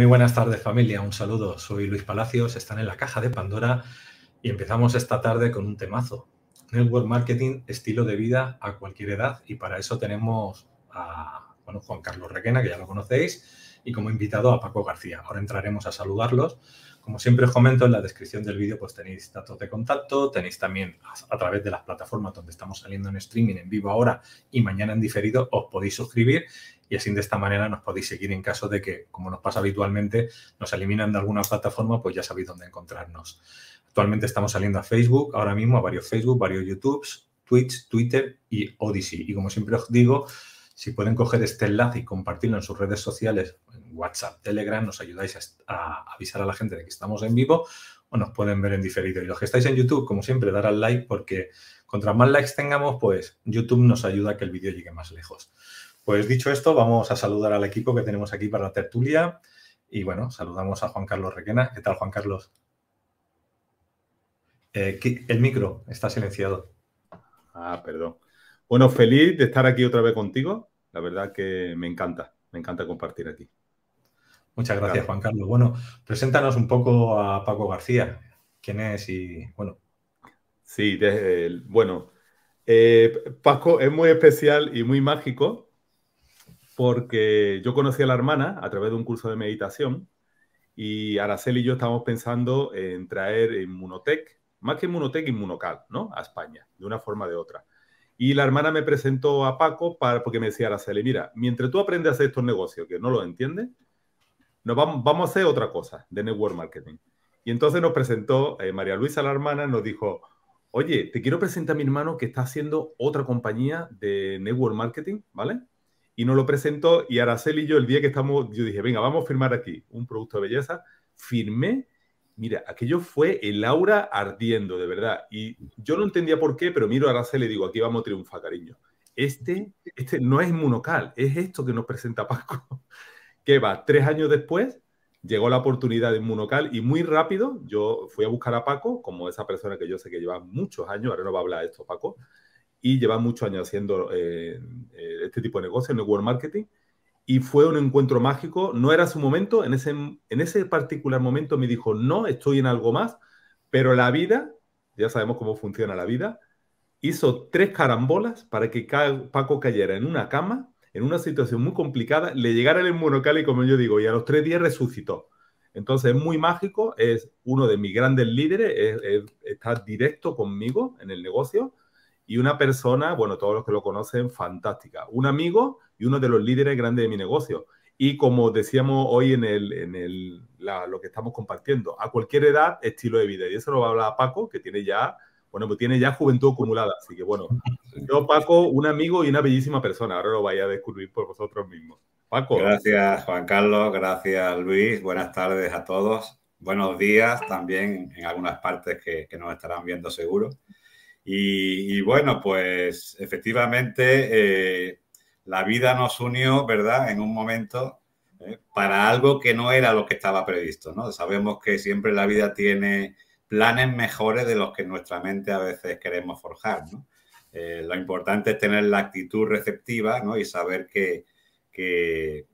Muy buenas tardes familia, un saludo. Soy Luis Palacios, están en la caja de Pandora y empezamos esta tarde con un temazo. Network Marketing, estilo de vida a cualquier edad y para eso tenemos a bueno, Juan Carlos Requena, que ya lo conocéis, y como invitado a Paco García. Ahora entraremos a saludarlos. Como siempre os comento, en la descripción del vídeo pues tenéis datos de contacto, tenéis también a, a, través de las plataformas donde estamos saliendo en streaming en vivo ahora y mañana en diferido, os podéis suscribir y así de esta manera nos podéis seguir en caso de que, como nos pasa habitualmente, nos eliminan de alguna plataforma, pues ya sabéis dónde encontrarnos. Actualmente estamos saliendo a Facebook, ahora mismo a varios Facebook, varios YouTubes, Twitch, Twitter y Odyssey. Y como siempre os digo, si pueden coger este enlace y compartirlo en sus redes sociales, en WhatsApp, Telegram, nos ayudáis a, avisar a la gente de que estamos en vivo o nos pueden ver en diferido. Y los que estáis en YouTube, como siempre, dar al like porque contra más likes tengamos, pues YouTube nos ayuda a que el vídeo llegue más lejos. Pues dicho esto, vamos a saludar al equipo que tenemos aquí para la tertulia. Y bueno, saludamos a Juan Carlos Requena. ¿Qué tal, Juan Carlos? Eh, el micro está silenciado. Ah, perdón. Bueno, feliz de estar aquí otra vez contigo. La verdad que me encanta, me encanta compartir aquí. Muchas gracias, Juan Carlos. Bueno, preséntanos un poco a Paco García. ¿Quién es? Y bueno. Sí, bueno, eh, Paco es muy especial y muy mágico porque yo conocí a la hermana a través de un curso de meditación y Araceli y yo estamos pensando en traer Inmunotech, más que Inmunotech, Inmunocal, ¿no? A España, de una forma o de otra. Y la hermana me presentó a Paco para, porque me decía Araceli, mira, mientras tú aprendes a hacer estos negocios que no los entiendes, nos vamos, vamos a hacer otra cosa de network marketing. Y entonces nos presentó eh, María Luisa, la hermana, nos dijo, oye, te quiero presentar a mi hermano que está haciendo otra compañía de network marketing, ¿vale? Y nos lo presentó y Araceli y yo el día que estamos, yo dije, venga, vamos a firmar aquí un producto de belleza. Firmé Mira, aquello fue el aura ardiendo, de verdad. Y yo no entendía por qué, pero miro a Araceli y digo, aquí vamos a triunfar, cariño. Este, este no es monocal, es esto que nos presenta Paco. que va, tres años después, llegó la oportunidad de Monocal y muy rápido yo fui a buscar a Paco, como esa persona que yo sé que lleva muchos años, ahora no va a hablar de esto Paco, y lleva muchos años haciendo eh, eh, este tipo de negocio, network marketing, y fue un encuentro mágico. No era su momento, en ese, en ese particular momento me dijo, no, estoy en algo más, pero la vida, ya sabemos cómo funciona la vida, hizo tres carambolas para que Paco cayera en una cama, en una situación muy complicada, le llegara el y como yo digo, y a los tres días resucitó. Entonces es muy mágico, es uno de mis grandes líderes, está directo conmigo en el negocio y una persona, bueno, todos los que lo conocen, fantástica. Un amigo y uno de los líderes grandes de mi negocio. Y como decíamos hoy en, el, en el, lo que estamos compartiendo, a cualquier edad, estilo de vida. Y eso lo va a hablar Paco, que tiene ya, bueno, pues tiene ya juventud acumulada. Así que bueno, yo Paco, un amigo y una bellísima persona. Ahora lo vais a descubrir por vosotros mismos. Paco. Gracias, Juan Carlos. Gracias, Luis. Buenas tardes a todos. Buenos días también en algunas partes que, que nos estarán viendo seguro. Y, bueno, pues efectivamente eh, la vida nos unió, ¿verdad? En un momento eh, para algo que no era lo que estaba previsto, ¿no? Sabemos que siempre la vida tiene planes mejores de los que nuestra mente a veces queremos forjar, ¿no? Eh, lo importante es tener la actitud receptiva, ¿no? Y saber que, que,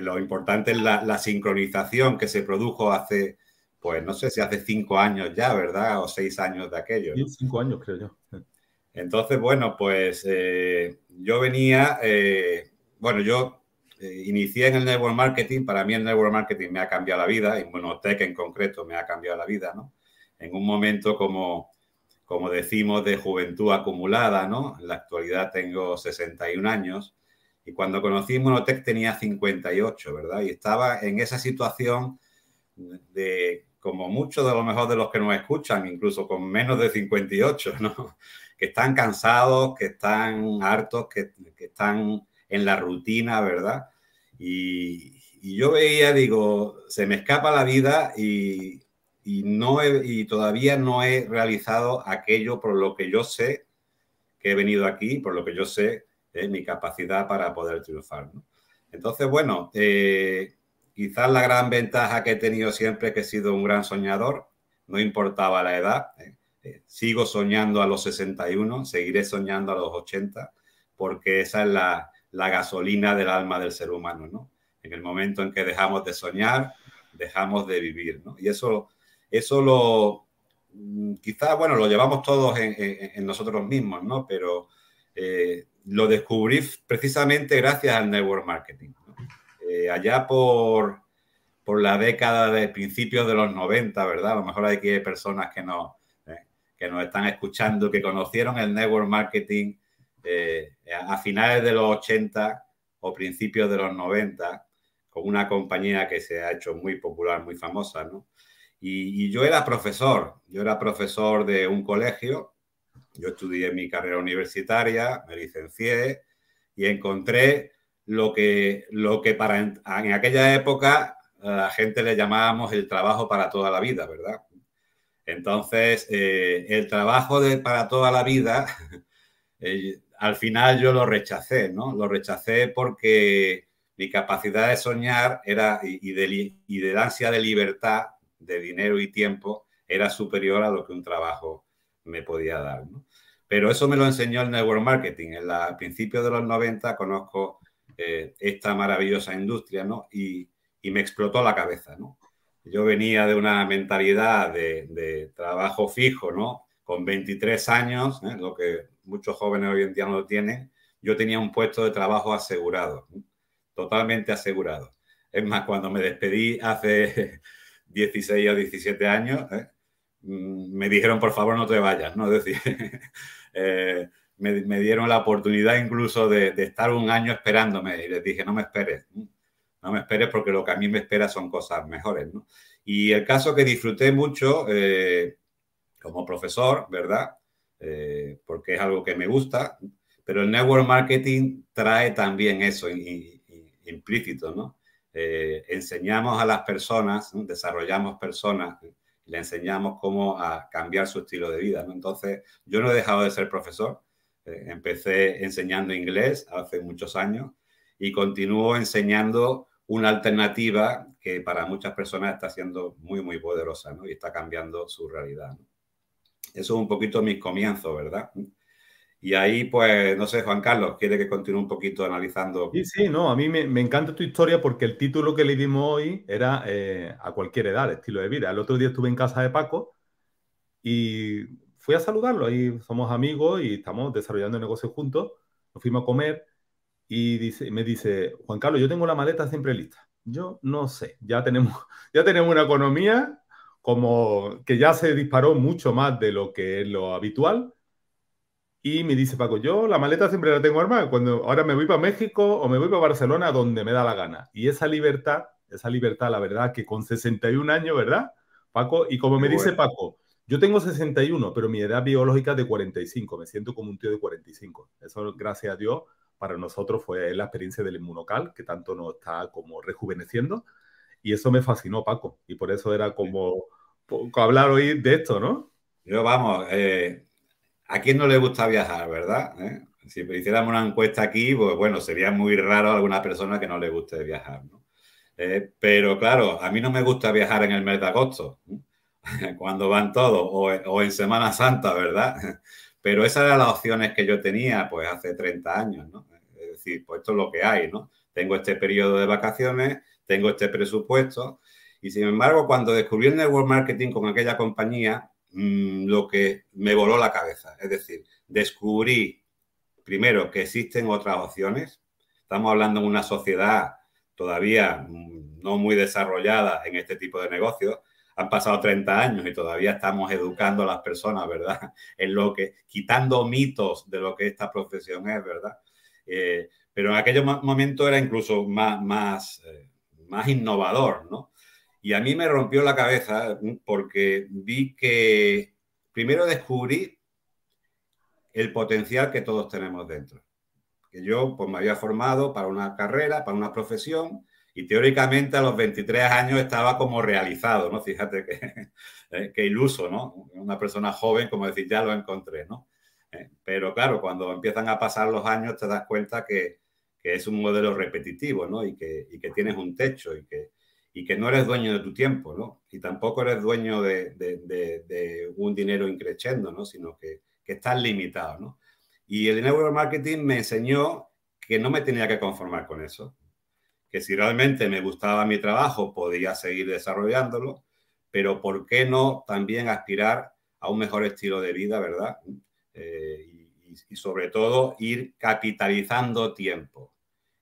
lo importante es la, la sincronización que se produjo hace pues no sé si hace cinco años ya, ¿verdad? O seis años de aquello. Sí, cinco años creo yo. Entonces, bueno, pues eh, yo venía, eh, bueno, yo eh, inicié en el network marketing, para mí el network marketing me ha cambiado la vida, y Monotech en concreto me ha cambiado la vida, ¿no? En un momento como, como decimos de juventud acumulada, ¿no? En la actualidad tengo 61 años y cuando conocí Monotech tenía 58, ¿verdad? Y estaba en esa situación de como muchos de lo mejor de los que nos escuchan, incluso con menos de 58, ¿no? que están cansados, que están hartos, que, están en la rutina, ¿verdad? Y, yo veía, digo, se me escapa la vida y, no y todavía no he realizado aquello por lo que yo sé que he venido aquí, por lo que yo sé es mi capacidad para poder triunfar. ¿no? Entonces, bueno, eh, Quizás la gran ventaja que he tenido siempre es que he sido un gran soñador, no importaba la edad. Eh, eh, sigo soñando a los 61, seguiré soñando a los 80, porque esa es la, gasolina del alma del ser humano, ¿no? En el momento en que dejamos de soñar, dejamos de vivir, ¿no? Y eso, eso lo, mm, quizás, bueno, lo llevamos todos en, nosotros mismos, ¿no? Pero eh, lo descubrí precisamente gracias al network marketing. Eh, allá por, por la década de principios de los 90, ¿verdad? A lo mejor hay aquí personas que, no, eh, que nos están escuchando, que conocieron el network marketing a finales de los 80 o principios de los 90 con una compañía que se ha hecho muy popular, muy famosa, ¿no? Y, yo era profesor, yo era profesor de un colegio, yo estudié mi carrera universitaria, me licencié y encontré lo que, lo que para en, aquella época a la gente le llamábamos el trabajo para toda la vida, ¿verdad? Entonces, eh, el trabajo de, para toda la vida, eh, al final yo lo rechacé, ¿no? Lo rechacé porque mi capacidad de soñar era, y, de, y de ansia de libertad, de dinero y tiempo, era superior a lo que un trabajo me podía dar. Pero eso me lo enseñó el network marketing. En la, a principios de los 90 conozco eh, esta maravillosa industria ¿no? y, y, me explotó la cabeza. ¿no? Yo venía de una mentalidad de, trabajo fijo, ¿no? con 23 años, ¿eh? lo que muchos jóvenes hoy en día no tienen. Yo tenía un puesto de trabajo asegurado totalmente asegurado. Es más, cuando me despedí hace 16 o 17 años, ¿eh? mm, me dijeron, por favor, no te vayas, ¿no? Es decir, me, dieron la oportunidad incluso de, estar un año esperándome y les dije, no me esperes, no me esperes porque lo que a mí me espera son cosas mejores, Y el caso que disfruté mucho eh, como profesor, ¿verdad? porque es algo que me gusta, pero el network marketing trae también eso implícito, ¿no? Eh, enseñamos a las personas, desarrollamos personas, le enseñamos cómo a cambiar su estilo de vida, ¿no? Entonces, yo no he dejado de ser profesor, eh, empecé enseñando inglés hace muchos años y continúo enseñando una alternativa que para muchas personas está siendo muy, muy poderosa, ¿no? Y está cambiando su realidad. Eso es un poquito mis comienzos, ¿verdad? Y ahí, pues, no sé, Juan Carlos, ¿quiere que continúe un poquito analizando? Sí, sí, no, a mí me, encanta tu historia porque el título que le dimos hoy era eh, a cualquier edad, estilo de vida. El otro día estuve en casa de Paco y fui a saludarlo. Ahí somos amigos y estamos desarrollando el negocio juntos. Nos fuimos a comer y dice, me dice, Juan Carlos, yo tengo la maleta siempre lista. Yo no sé, ya tenemos, ya tenemos una economía como que ya se disparó mucho más de lo que es lo habitual y me dice Paco, yo la maleta siempre la tengo armada. Cuando ahora me voy para México o me voy para Barcelona, donde me da la gana. Y esa libertad, esa libertad, la verdad, que con 61 años, ¿verdad, Paco? Y como me dice Paco, yo tengo 61, pero mi edad biológica es de 45. Me siento como un tío de 45. Eso, gracias a Dios, para nosotros fue la experiencia del inmunocal, que tanto nos está como rejuveneciendo. Y eso me fascinó, Paco. Y por eso era como, hablar hoy de esto, ¿no? Yo, vamos, eh, ¿A quién no le gusta viajar, verdad? ¿Eh? Si hiciéramos una encuesta aquí, pues bueno, sería muy raro alguna persona que no le guste viajar. Eh, pero claro, a mí no me gusta viajar en el mes de agosto, cuando van todos, o, en Semana Santa, ¿verdad? Pero esas eran las opciones que yo tenía, pues hace 30 años, ¿no? Es decir, pues esto es lo que hay, ¿no? Tengo este periodo de vacaciones, tengo este presupuesto, y sin embargo, cuando descubrí el network marketing con aquella compañía, Mm, lo que me voló la cabeza. Es decir, descubrí primero que existen otras opciones. Estamos hablando de una sociedad todavía mm, no muy desarrollada en este tipo de negocios. Han pasado 30 años y todavía estamos educando a las personas, ¿verdad? En lo que, quitando mitos de lo que esta profesión es, ¿verdad? Eh, pero en aquel momento era incluso más, más, eh, más innovador, ¿no? Y a mí me rompió la cabeza porque vi que primero descubrí el potencial que todos tenemos dentro. Que yo pues, me había formado para una carrera, para una profesión, y teóricamente a los 23 años estaba como realizado, ¿no? Fíjate que, eh, que iluso, ¿no? Una persona joven, como decir, ya lo encontré, ¿no? Eh, pero claro, cuando empiezan a pasar los años te das cuenta que, que es un modelo repetitivo, ¿no? Y que, y que tienes un techo y que, y que no eres dueño de tu tiempo, ¿no? Y tampoco eres dueño de, un dinero increciendo, ¿no? Sino que, que, estás limitado, ¿no? Y el network marketing me enseñó que no me tenía que conformar con eso, que si realmente me gustaba mi trabajo podía seguir desarrollándolo, pero ¿por qué no también aspirar a un mejor estilo de vida, verdad? Eh, y, sobre todo ir capitalizando tiempo,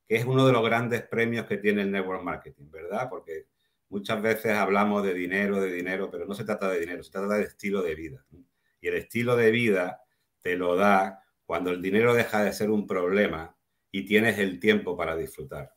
que es uno de los grandes premios que tiene el network marketing, ¿verdad? Porque muchas veces hablamos de dinero, de dinero, pero no se trata de dinero, se trata de estilo de vida. Y el estilo de vida te lo da cuando el dinero deja de ser un problema y tienes el tiempo para disfrutar.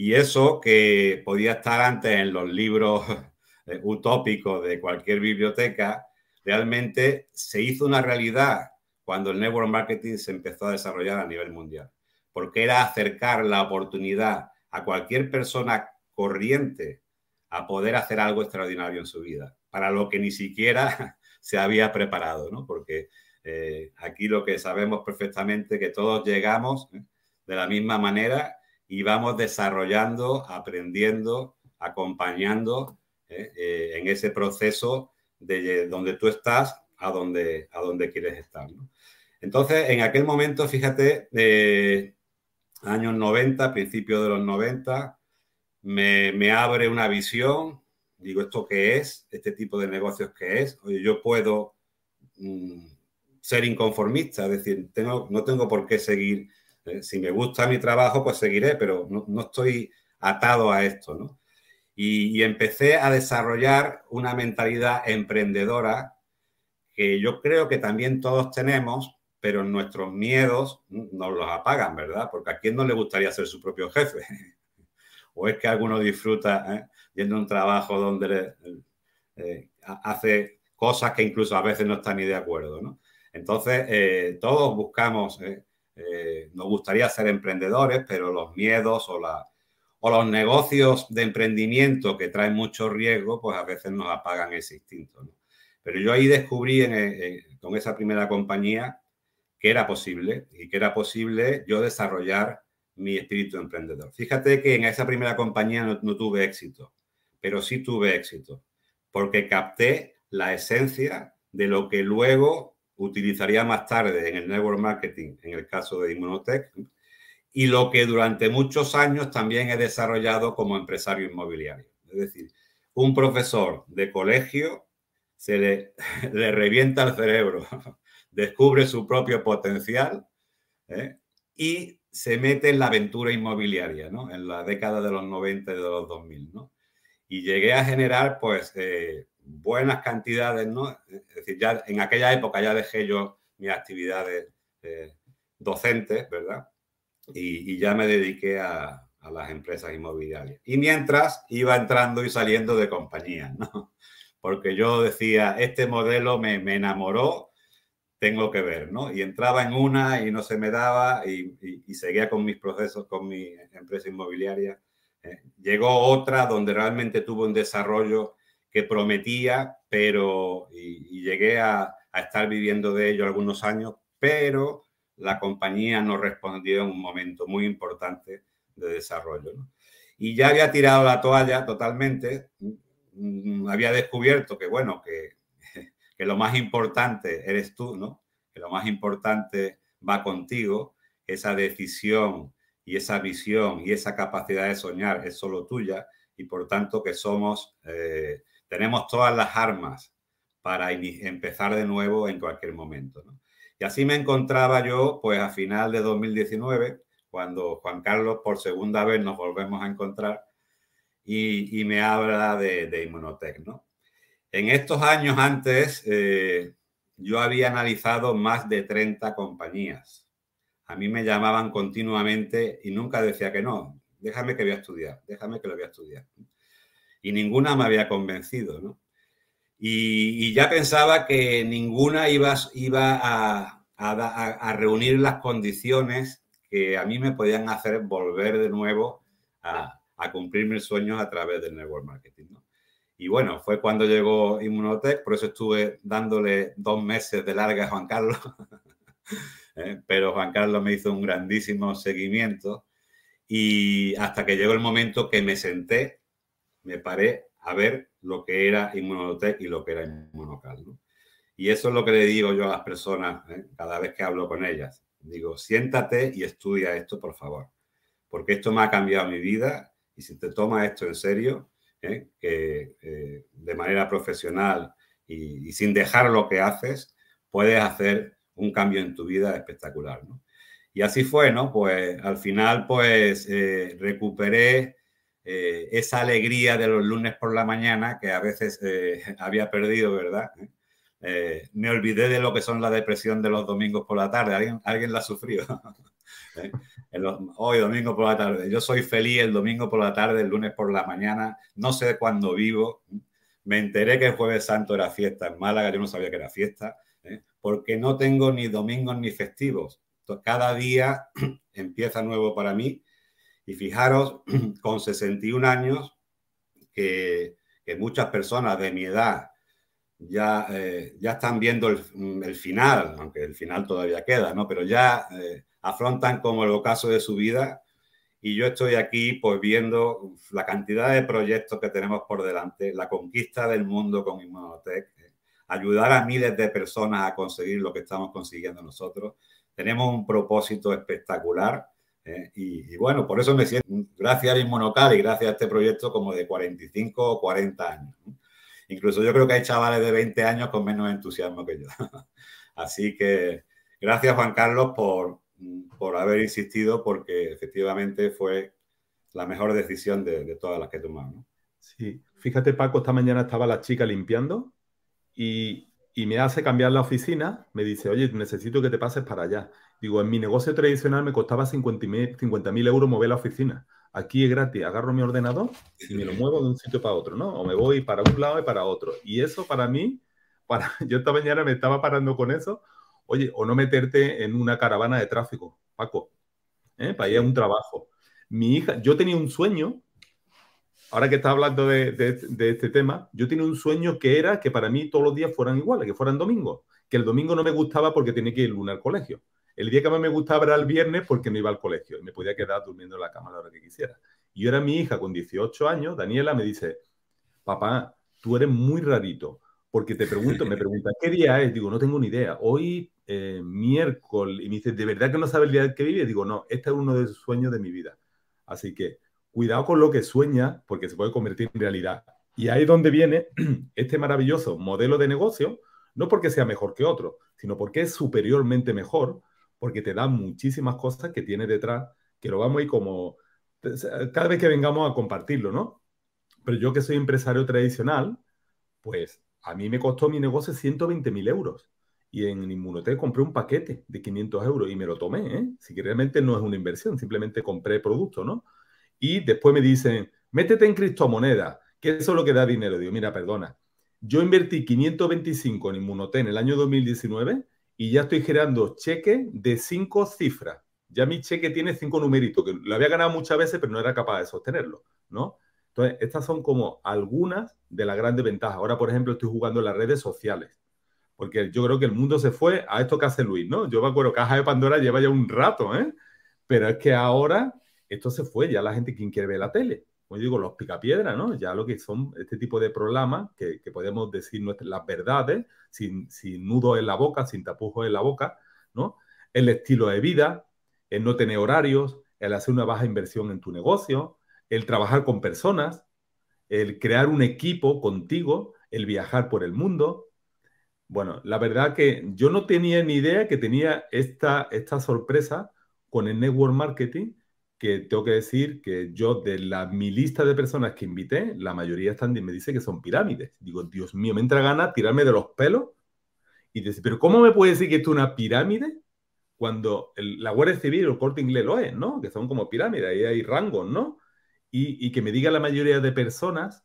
Y eso que podía estar antes en los libros eh, utópicos de cualquier biblioteca, realmente se hizo una realidad cuando el network marketing se empezó a desarrollar a nivel mundial, porque era acercar la oportunidad a cualquier persona corriente a poder hacer algo extraordinario en su vida, para lo que ni siquiera se había preparado, ¿no? Porque eh, aquí lo que sabemos perfectamente que todos llegamos ¿eh? de la misma manera y vamos desarrollando, aprendiendo, acompañando ¿eh? en ese proceso de donde tú estás a donde, a quieres estar. Entonces, en aquel momento, fíjate, años 90, principios de los 90, me, me, abre una visión, digo, ¿esto qué es? ¿Este tipo de negocios qué es? Yo puedo mm, ser inconformista, es decir, tengo, no tengo por qué seguir, eh, si me gusta mi trabajo, pues seguiré, pero no, no estoy atado a esto, ¿no? y, empecé a desarrollar una mentalidad emprendedora que yo creo que también todos tenemos, pero nuestros miedos nos los apagan, ¿verdad? Porque a quién no le gustaría ser su propio jefe. o es que alguno disfruta ¿eh? yendo un trabajo donde eh, hace cosas que incluso a veces no está ni de acuerdo, ¿no? Entonces, eh, todos buscamos, nos gustaría ser emprendedores, pero los miedos o los negocios de emprendimiento que traen mucho riesgo, pues a veces nos apagan ese instinto. Pero yo ahí descubrí con esa primera compañía que era posible y que era posible yo desarrollar mi espíritu emprendedor. Fíjate que en esa primera compañía no tuve éxito, pero sí tuve éxito, porque capté la esencia de lo que luego utilizaría más tarde en el network marketing, en el caso de Inmunotech, y lo que durante muchos años también he desarrollado como empresario inmobiliario. Es decir, un profesor de colegio se le, le revienta el cerebro, descubre su propio potencial ¿eh? y se mete en la aventura inmobiliaria, ¿no? En la década de los 90 y de los 2000, ¿no? Y llegué a generar, pues, eh, buenas cantidades, ¿no? Ya en aquella época ya dejé yo mis actividades eh, docentes, ¿verdad? y, ya me dediqué a, las empresas inmobiliarias. Y mientras iba entrando y saliendo de compañía, ¿no? Porque yo decía, este modelo me, enamoró, tengo que ver, ¿no? Y entraba en una y no se me daba y, seguía con mis procesos, con mi empresa inmobiliaria. ¿eh? llegó otra donde realmente tuvo un desarrollo que prometía, pero y, llegué a, estar viviendo de ello algunos años, pero la compañía no respondió en un momento muy importante de desarrollo. Y ya había tirado la toalla totalmente, mm, había descubierto que, bueno, que, que lo más importante eres tú, ¿no? Que lo más importante va contigo, esa decisión y esa visión y esa capacidad de soñar es solo tuya y por tanto que somos, eh, tenemos todas las armas para empezar de nuevo en cualquier momento. ¿no? Y así me encontraba yo, pues a final de 2019, cuando Juan Carlos por segunda vez nos volvemos a encontrar y, me habla de, de Inmunotech, ¿no? En estos años antes, eh, yo había analizado más de 30 compañías. A mí me llamaban continuamente y nunca decía que no, déjame que voy a estudiar, déjame que lo voy a estudiar. Y ninguna me había convencido, ¿no? Y, ya pensaba que ninguna iba, iba a, reunir las condiciones que a mí me podían hacer volver de nuevo a, a cumplir mis sueños a través del network marketing. ¿no? Y bueno, fue cuando llegó Inmunotech, por eso estuve dándole dos meses de larga a Juan Carlos, ¿eh? pero Juan Carlos me hizo un grandísimo seguimiento y hasta que llegó el momento que me senté, me paré a ver lo que era Inmunotech y lo que era Inmunocal. Y eso es lo que le digo yo a las personas ¿eh? cada vez que hablo con ellas. Digo, siéntate y estudia esto, por favor. porque esto me ha cambiado mi vida y si te tomas esto en serio, ¿eh? eh, de manera profesional y, sin dejar lo que haces, puedes hacer un cambio en tu vida espectacular. Y así fue, ¿no? Pues al final, pues eh, esa alegría de los lunes por la mañana que a veces había perdido, ¿verdad? me olvidé de lo que son la depresión de los domingos por la tarde. ¿Alguien, ¿alguien la sufrió? hoy domingo por la tarde. Yo soy feliz el domingo por la tarde, el lunes por la mañana. No sé cuándo vivo. Me enteré que el jueves santo era fiesta en Málaga. Yo no sabía que era fiesta. ¿eh? Porque no tengo ni domingos ni festivos. Cada día empieza nuevo para mí. Y fijaros, con 61 años, que, muchas personas de mi edad ya, eh, ya están viendo el, final, aunque el final todavía queda, ¿no? Pero ya eh, afrontan como el ocaso de su vida y yo estoy aquí pues viendo la cantidad de proyectos que tenemos por delante, la conquista del mundo con Inmunotech, eh, ayudar a miles de personas a conseguir lo que estamos consiguiendo nosotros. Tenemos un propósito espectacular eh, y, bueno, por eso me siento, gracias a Inmunocal y gracias a este proyecto, como de 45 o 40 años. Incluso yo creo que hay chavales de 20 años con menos entusiasmo que yo. Así que gracias Juan Carlos por, por haber insistido, porque efectivamente fue la mejor decisión de, todas las que he tomado. Sí, fíjate Paco, esta mañana estaba la chica limpiando y, me hace cambiar la oficina, me dice, oye, necesito que te pases para allá. Digo, en mi negocio tradicional me costaba 50 mil euros mover la oficina. Aquí es gratis, agarro mi ordenador y me lo muevo de un sitio para otro, ¿no? O me voy para un lado y para otro. Y eso para mí, para, yo esta mañana me estaba parando con eso, Oye, o no meterte en una caravana de tráfico, Paco, ¿eh? para ir a un trabajo. Mi hija, yo tenía un sueño, ahora que está hablando de, este tema, yo tenía un sueño que era que para mí todos los días fueran iguales, que fueran domingos. Que el domingo no me gustaba porque tenía que ir el lunes al colegio. El día que más me gustaba era el viernes porque no iba al colegio y me podía quedar durmiendo en la cama a la hora que quisiera. Y ahora mi hija con 18 años, Daniela, me dice, papá, tú eres muy rarito, porque te pregunto, me pregunta, ¿qué día es? Digo, no tengo ni idea. Hoy eh, miércoles y me dice, ¿de verdad que no sabe el día que vive? Digo, no, este es uno de los sueños de mi vida. Así que cuidado con lo que sueña porque se puede convertir en realidad. Y ahí es donde viene este maravilloso modelo de negocio, no porque sea mejor que otro, sino porque es superiormente mejor, porque te da muchísimas cosas que tiene detrás, que lo vamos a ir como cada vez que vengamos a compartirlo, ¿no? Pero yo que soy empresario tradicional, pues a mí me costó mi negocio 120 mil euros y en Inmunotech compré un paquete de 500 euros y me lo tomé, ¿eh? Si que realmente no es una inversión, simplemente compré producto, ¿no? Y después me dicen, métete en criptomonedas, que eso es lo que da dinero. Digo, mira, perdona, yo invertí 525 en Inmunotech en el año 2019 y ya estoy generando cheques de cinco cifras. Ya mi cheque tiene cinco numeritos, que lo había ganado muchas veces, pero no era capaz de sostenerlo, ¿no? Entonces, estas son como algunas de las grandes ventajas. Ahora, por ejemplo, estoy jugando en las redes sociales porque yo creo que el mundo se fue a esto que hace Luis, ¿no? Yo me acuerdo, Caja de Pandora lleva ya un rato, ¿eh? Pero es que ahora esto se fue, ya la gente, quien quiere ver la tele? Como digo, los picapiedras, ¿no? Ya lo que son este tipo de programas que, podemos decir nuestras, las verdades, sin, sin nudos en la boca, sin tapujos en la boca, ¿no? El estilo de vida, el no tener horarios, el hacer una baja inversión en tu negocio, el trabajar con personas, el crear un equipo contigo, el viajar por el mundo, bueno, la verdad que yo no tenía ni idea que tenía esta, esta sorpresa con el network marketing, que tengo que decir que yo de la, mi lista de personas que invité, la mayoría están, me dice que son pirámides. Digo, Dios mío, me entra gana tirarme de los pelos y decir, pero ¿cómo me puede decir que esto es una pirámide? Cuando la Guardia Civil o el Corte Inglés lo es, ¿no? Que son como pirámides, ahí hay rangos, ¿no? Y, y que me diga la mayoría de personas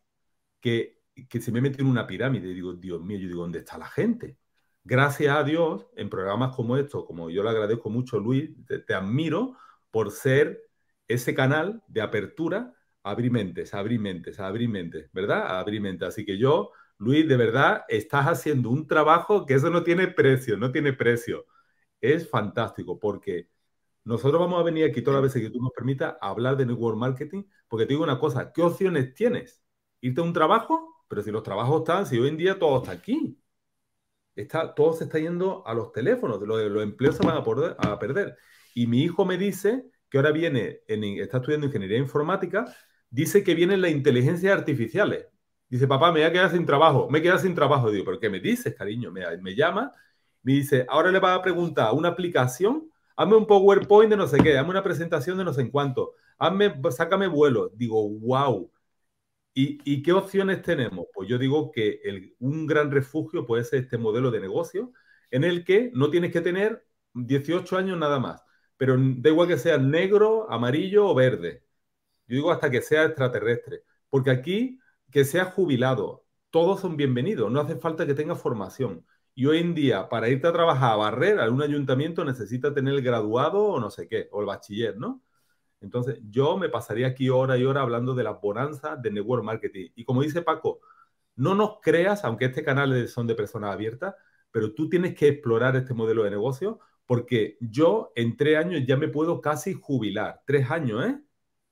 que que se me mete en una pirámide. Digo, Dios mío, yo digo, ¿dónde está la gente? Gracias a Dios, en programas como estos, como yo le agradezco mucho, Luis, te, admiro por ser ese canal de apertura, abrir mentes, abrir mentes, abrir mentes, ¿verdad? Abrir mentes. Así que yo, Luis, de verdad, estás haciendo un trabajo que eso no tiene precio, no tiene precio. Es fantástico porque nosotros vamos a venir aquí todas las veces que tú nos permitas hablar de network marketing, porque te digo una cosa, ¿qué opciones tienes? ¿Irte a un trabajo? Pero si los trabajos están, si hoy en día todo está aquí, está, todo se está yendo a los teléfonos, los, empleos se van a perder. Y mi hijo me dice que ahora viene, en, está estudiando ingeniería informática, dice que vienen las inteligencias artificiales. Dice, papá, me voy a quedar sin trabajo, me he sin trabajo. Digo, ¿pero qué me dices, cariño? Me, me llama, me dice, ahora le va a preguntar una aplicación, hazme un PowerPoint de no sé qué, hazme una presentación de no sé en cuánto, hazme, sácame vuelo. Digo, wow. ¿Y, qué opciones tenemos? Pues yo digo que un gran refugio puede ser este modelo de negocio en el que no tienes que tener 18 años nada más, pero da igual que sea negro, amarillo o verde. Yo digo hasta que sea extraterrestre, porque aquí que sea jubilado, todos son bienvenidos, no hace falta que tenga formación. Y hoy en día, para irte a trabajar a barrer a un ayuntamiento, necesita tener el graduado o no sé qué, o el bachiller, ¿no? Entonces, yo me pasaría aquí hora y hora hablando de las bonanzas de network marketing. Y como dice Paco, no nos creas, aunque este canal son de personas abiertas, pero tú tienes que explorar este modelo de negocio porque yo en tres años ya me puedo casi jubilar. Tres años, ¿eh?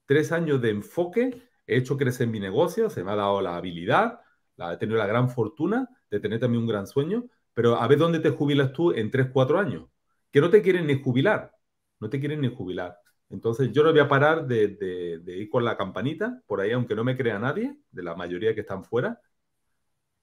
Tres años de enfoque, he hecho crecer mi negocio, se me ha dado la habilidad, he tenido la gran fortuna de tener también un gran sueño, pero a ver dónde te jubilas tú en tres, cuatro años. Que no te quieren ni jubilar, no te quieren ni jubilar. Entonces yo no voy a parar de, ir con la campanita por ahí, aunque no me crea nadie, de la mayoría que están fuera,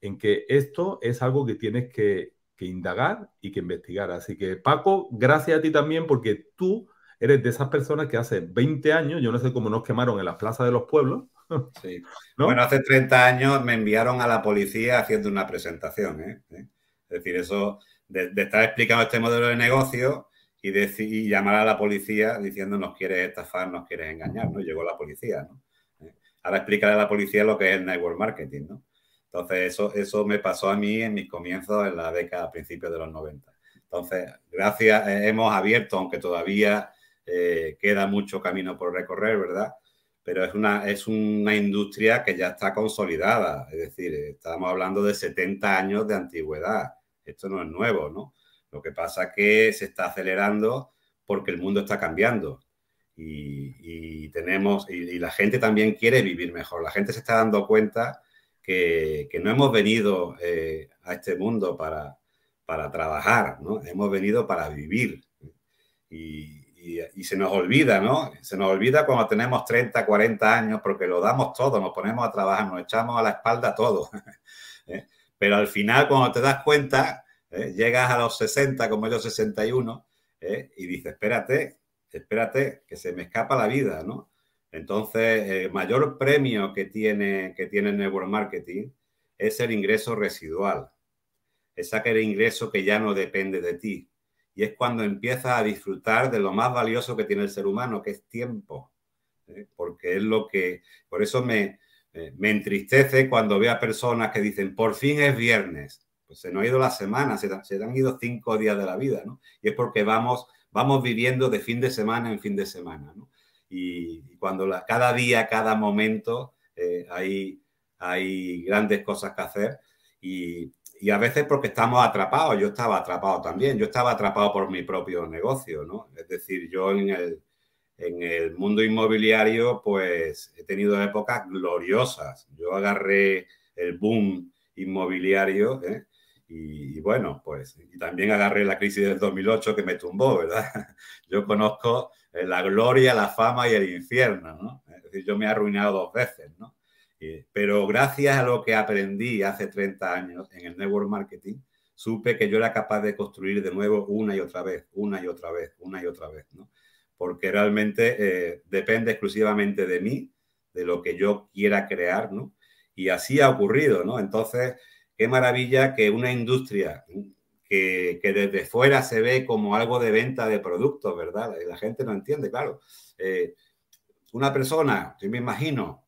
en que esto es algo que tienes que, indagar y que investigar. Así que Paco, gracias a ti también porque tú eres de esas personas que hace 20 años, yo no sé cómo nos quemaron en las plazas de los pueblos. Sí. Bueno, hace 30 años me enviaron a la policía haciendo una presentación. ¿eh? ¿Eh? Es decir, eso de, de estar explicando este modelo de negocio y, llamar a la policía diciendo nos quieres estafar, nos quieres engañar, ¿no? Llegó la policía, ¿no? Eh, ahora explicarle a la policía lo que es el network marketing, ¿no? Entonces, eso, eso me pasó a mí en mis comienzos en la década, a principios de los 90. Entonces, gracias, eh, hemos abierto, aunque todavía eh, queda mucho camino por recorrer, ¿verdad? Pero es una, es una industria que ya está consolidada, es decir, estamos hablando de 70 años de antigüedad. Esto no es nuevo, ¿no? Lo que pasa es que se está acelerando porque el mundo está cambiando y, tenemos, y, la gente también quiere vivir mejor. La gente se está dando cuenta que, no hemos venido eh, a este mundo para, para trabajar, ¿no? Hemos venido para vivir. Y, se nos olvida, ¿no? Se nos olvida cuando tenemos 30, 40 años porque lo damos todo, nos ponemos a trabajar, nos echamos a la espalda todo. ¿eh? Pero al final, cuando te das cuenta, ¿eh? Llegas a los 60, como yo 61, ¿eh? y dices, espérate, espérate, que se me escapa la vida, ¿no? Entonces, el mayor premio que tiene, que tiene el network marketing es el ingreso residual. Es aquel ingreso que ya no depende de ti. Y es cuando empiezas a disfrutar de lo más valioso que tiene el ser humano, que es tiempo. ¿eh? Porque es lo que, por eso me, me entristece cuando veo a personas que dicen, por fin es viernes pues se nos ha ido la semana, se, han ido cinco días de la vida, ¿no? Y es porque vamos, vamos viviendo de fin de semana en fin de semana, ¿no? Y, cuando la, cada día, cada momento eh, hay, hay grandes cosas que hacer y, y, a veces porque estamos atrapados, yo estaba atrapado también, yo estaba atrapado por mi propio negocio, ¿no? Es decir, yo en el, en el mundo inmobiliario pues he tenido épocas gloriosas, yo agarré el boom inmobiliario, ¿eh? Y, bueno, pues y también agarré la crisis del 2008 que me tumbó, ¿verdad? Yo conozco la gloria, la fama y el infierno, ¿no? Yo me he arruinado dos veces, ¿no? pero gracias a lo que aprendí hace 30 años en el network marketing, supe que yo era capaz de construir de nuevo una y otra vez, una y otra vez, una y otra vez, ¿no? Porque realmente eh, depende exclusivamente de mí, de lo que yo quiera crear, ¿no? Y así ha ocurrido, ¿no? Entonces, qué maravilla que una industria que, desde fuera se ve como algo de venta de productos, ¿verdad? La gente no entiende, claro. Eh, una persona, yo me imagino,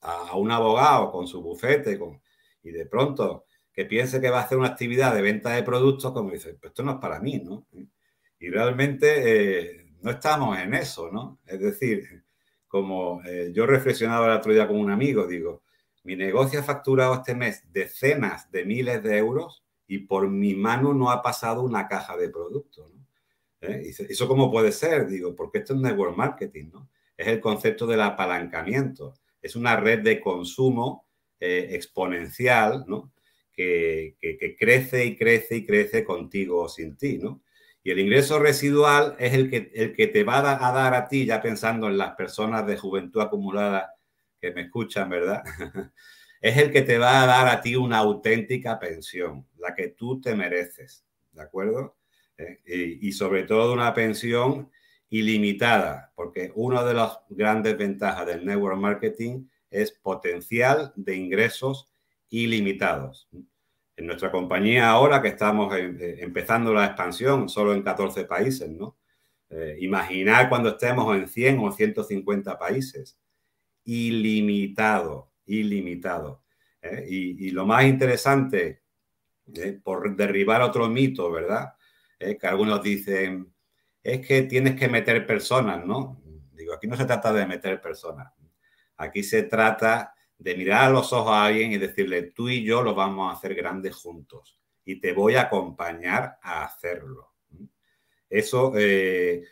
a, un abogado con su bufete y de pronto que piense que va a hacer una actividad de venta de productos, como dice, pues esto no es para mí, ¿no? Y realmente eh, no estamos en eso, ¿no? Es decir, como eh, yo reflexionaba el otro día con un amigo, digo, mi negocio ha facturado este mes decenas de miles de euros y por mi mano no ha pasado una caja de productos. ¿no? ¿Eh? ¿Eso cómo puede ser? Digo, porque esto es network marketing, ¿no? Es el concepto del apalancamiento. Es una red de consumo eh, exponencial, ¿no? Que, que, crece y crece y crece contigo o sin ti, ¿no? Y el ingreso residual es el que, el que te va a dar a ti, ya pensando en las personas de juventud acumulada que me escuchan, ¿verdad? es el que te va a dar a ti una auténtica pensión, la que tú te mereces, ¿de acuerdo? Eh, y, sobre todo una pensión ilimitada, porque una de las grandes ventajas del network marketing es potencial de ingresos ilimitados. En nuestra compañía ahora que estamos eh, empezando la expansión solo en 14 países, ¿no? Eh, imaginar cuando estemos en 100 o 150 países. Ilimitado, ilimitado. ¿eh? Y, lo más interesante, por derribar otro mito, ¿verdad? que algunos dicen, es que tienes que meter personas, ¿no? Digo, aquí no se trata de meter personas. Aquí se trata de mirar a los ojos a alguien y decirle, tú y yo lo vamos a hacer grandes juntos y te voy a acompañar a hacerlo. Eso, eh,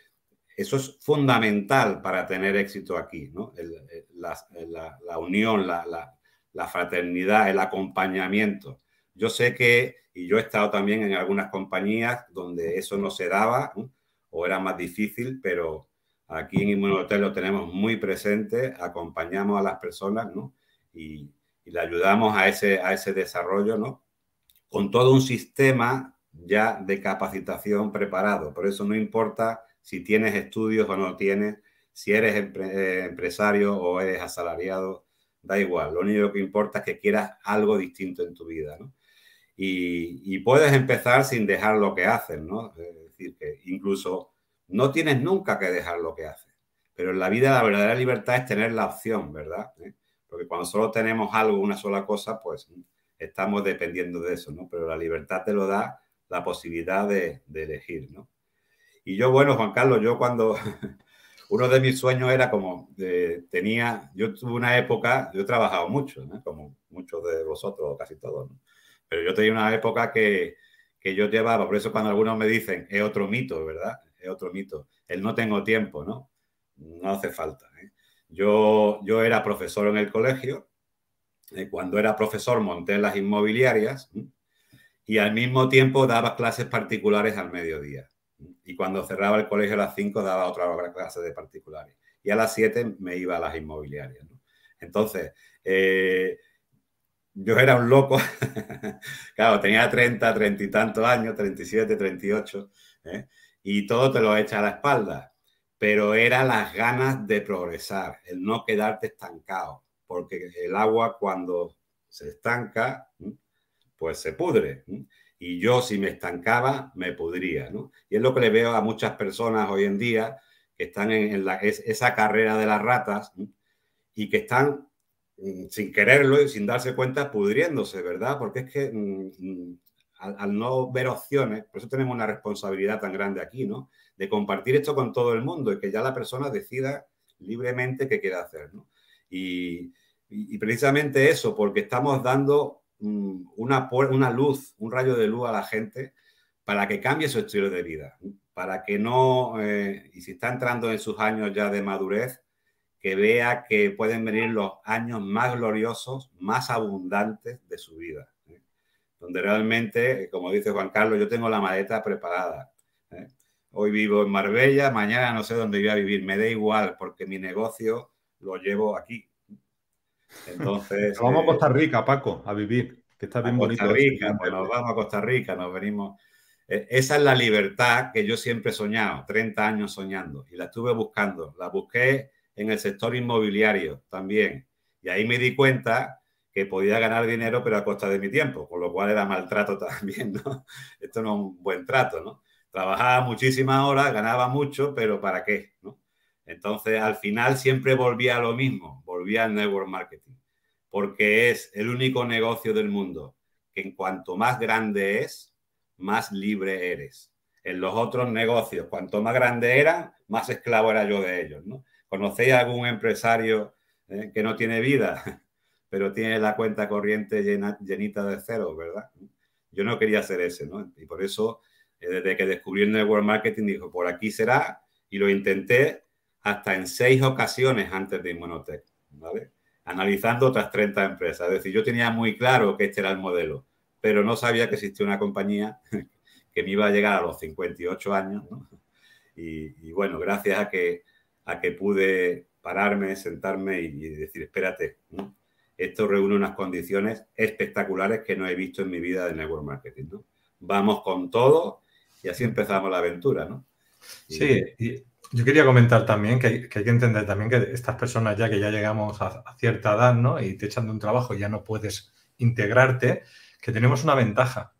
eso es fundamental para tener éxito aquí, ¿no? la, unión, la, fraternidad, el acompañamiento. Yo sé que, y yo he estado también en algunas compañías donde eso no se daba o era más difícil, pero aquí en Inmunotel lo tenemos muy presente, acompañamos a las personas, ¿no? y, le ayudamos a ese, a ese desarrollo, ¿no? Con todo un sistema ya de capacitación preparado. Por eso no importa si tienes estudios o no tienes, si eres eh, empresario o eres asalariado, da igual. Lo único que importa es que quieras algo distinto en tu vida, y, puedes empezar sin dejar lo que haces, ¿no? Es decir, que incluso no tienes nunca que dejar lo que haces. Pero en la vida la verdadera libertad es tener la opción, ¿verdad? ¿Eh? Porque cuando solo tenemos algo, una sola cosa, pues estamos dependiendo de eso, ¿no? Pero la libertad te lo da la posibilidad de, elegir, ¿no? Y yo, bueno, Juan Carlos, yo cuando uno de mis sueños era como, tenía, yo tuve una época, yo he trabajado mucho, como muchos de vosotros, casi todos, pero yo tenía una época que, que yo llevaba, por eso cuando algunos me dicen, es otro mito, ¿verdad? Es otro mito, el no tengo tiempo, ¿no? No hace falta. ¿eh? Yo, yo era profesor en el colegio. Eh, cuando era profesor monté las inmobiliarias y al mismo tiempo daba clases particulares al mediodía. Y cuando cerraba el colegio a las 5 daba otra clase de particulares. Y a las 7 me iba a las inmobiliarias. Entonces, eh, yo era un loco. claro, tenía 30, 30 y tantos años, 37, 38. ¿eh? Y todo te lo echa a la espalda pero era las ganas de progresar, el no quedarte estancado, porque el agua cuando se estanca, pues se pudre. Y yo si me estancaba, me pudría. Y es lo que le veo a muchas personas hoy en día que están en, esa carrera de las ratas y que están mm, sin quererlo y sin darse cuenta pudriéndose, ¿verdad? Porque es que mm, mm, al, no ver opciones, por eso tenemos una responsabilidad tan grande aquí, ¿no? De compartir esto con todo el mundo y que ya la persona decida libremente qué quiere hacer, ¿no? Y, precisamente eso, porque estamos dando una, una luz, un rayo de luz a la gente para que cambie su estilo de vida, para que no, eh, y si está entrando en sus años ya de madurez, que vea que pueden venir los años más gloriosos, más abundantes de su vida donde realmente, como dice Juan Carlos, yo tengo la maleta preparada. ¿eh? Hoy vivo en Marbella, mañana no sé dónde voy a vivir, me da igual porque mi negocio lo llevo aquí. Entonces... vamos a Costa eh, Rica, Paco, a vivir, que está bien bonito. Costa Rica, pues nos vamos a Costa Rica, nos venimos. E, esa es la libertad que yo siempre he soñado, 30 años soñando, y la estuve buscando. La busqué en el sector inmobiliario también. Y ahí me di cuenta que podía ganar dinero, pero a costa de mi tiempo, con lo cual era maltrato también, ¿no? Esto no es un buen trato, ¿no? Trabajaba muchísimas horas, ganaba mucho, pero ¿para qué? ¿no? Entonces, al final siempre volvía a lo mismo, volvía al network marketing, porque es el único negocio del mundo que en cuanto más grande es, más libre eres. En los otros negocios, cuanto más grande era, más esclavo era yo de ellos, ¿no? ¿Conocéis a algún empresario eh, que no tiene vida? pero tiene la cuenta corriente llenita de ceros, ¿verdad? Yo no quería ser ese. Y por eso, eh, desde que descubrí el network marketing, dijo, por aquí será, y lo intenté hasta en seis ocasiones antes de Inmunotech, Analizando otras 30 empresas. Es decir, yo tenía muy claro que este era el modelo, pero no sabía que existía una compañía que me iba a llegar a los 58 años. Y, bueno, gracias a que, a que pude pararme, sentarme y, decir, espérate, esto reúne unas condiciones espectaculares que no he visto en mi vida de network marketing. Vamos con todo y así empezamos la aventura. ¿no? Sí, y yo quería comentar también que hay, que entender también que estas personas ya que ya llegamos a, cierta edad, ¿no? Y te echan de un trabajo y ya no puedes integrarte, que tenemos una ventaja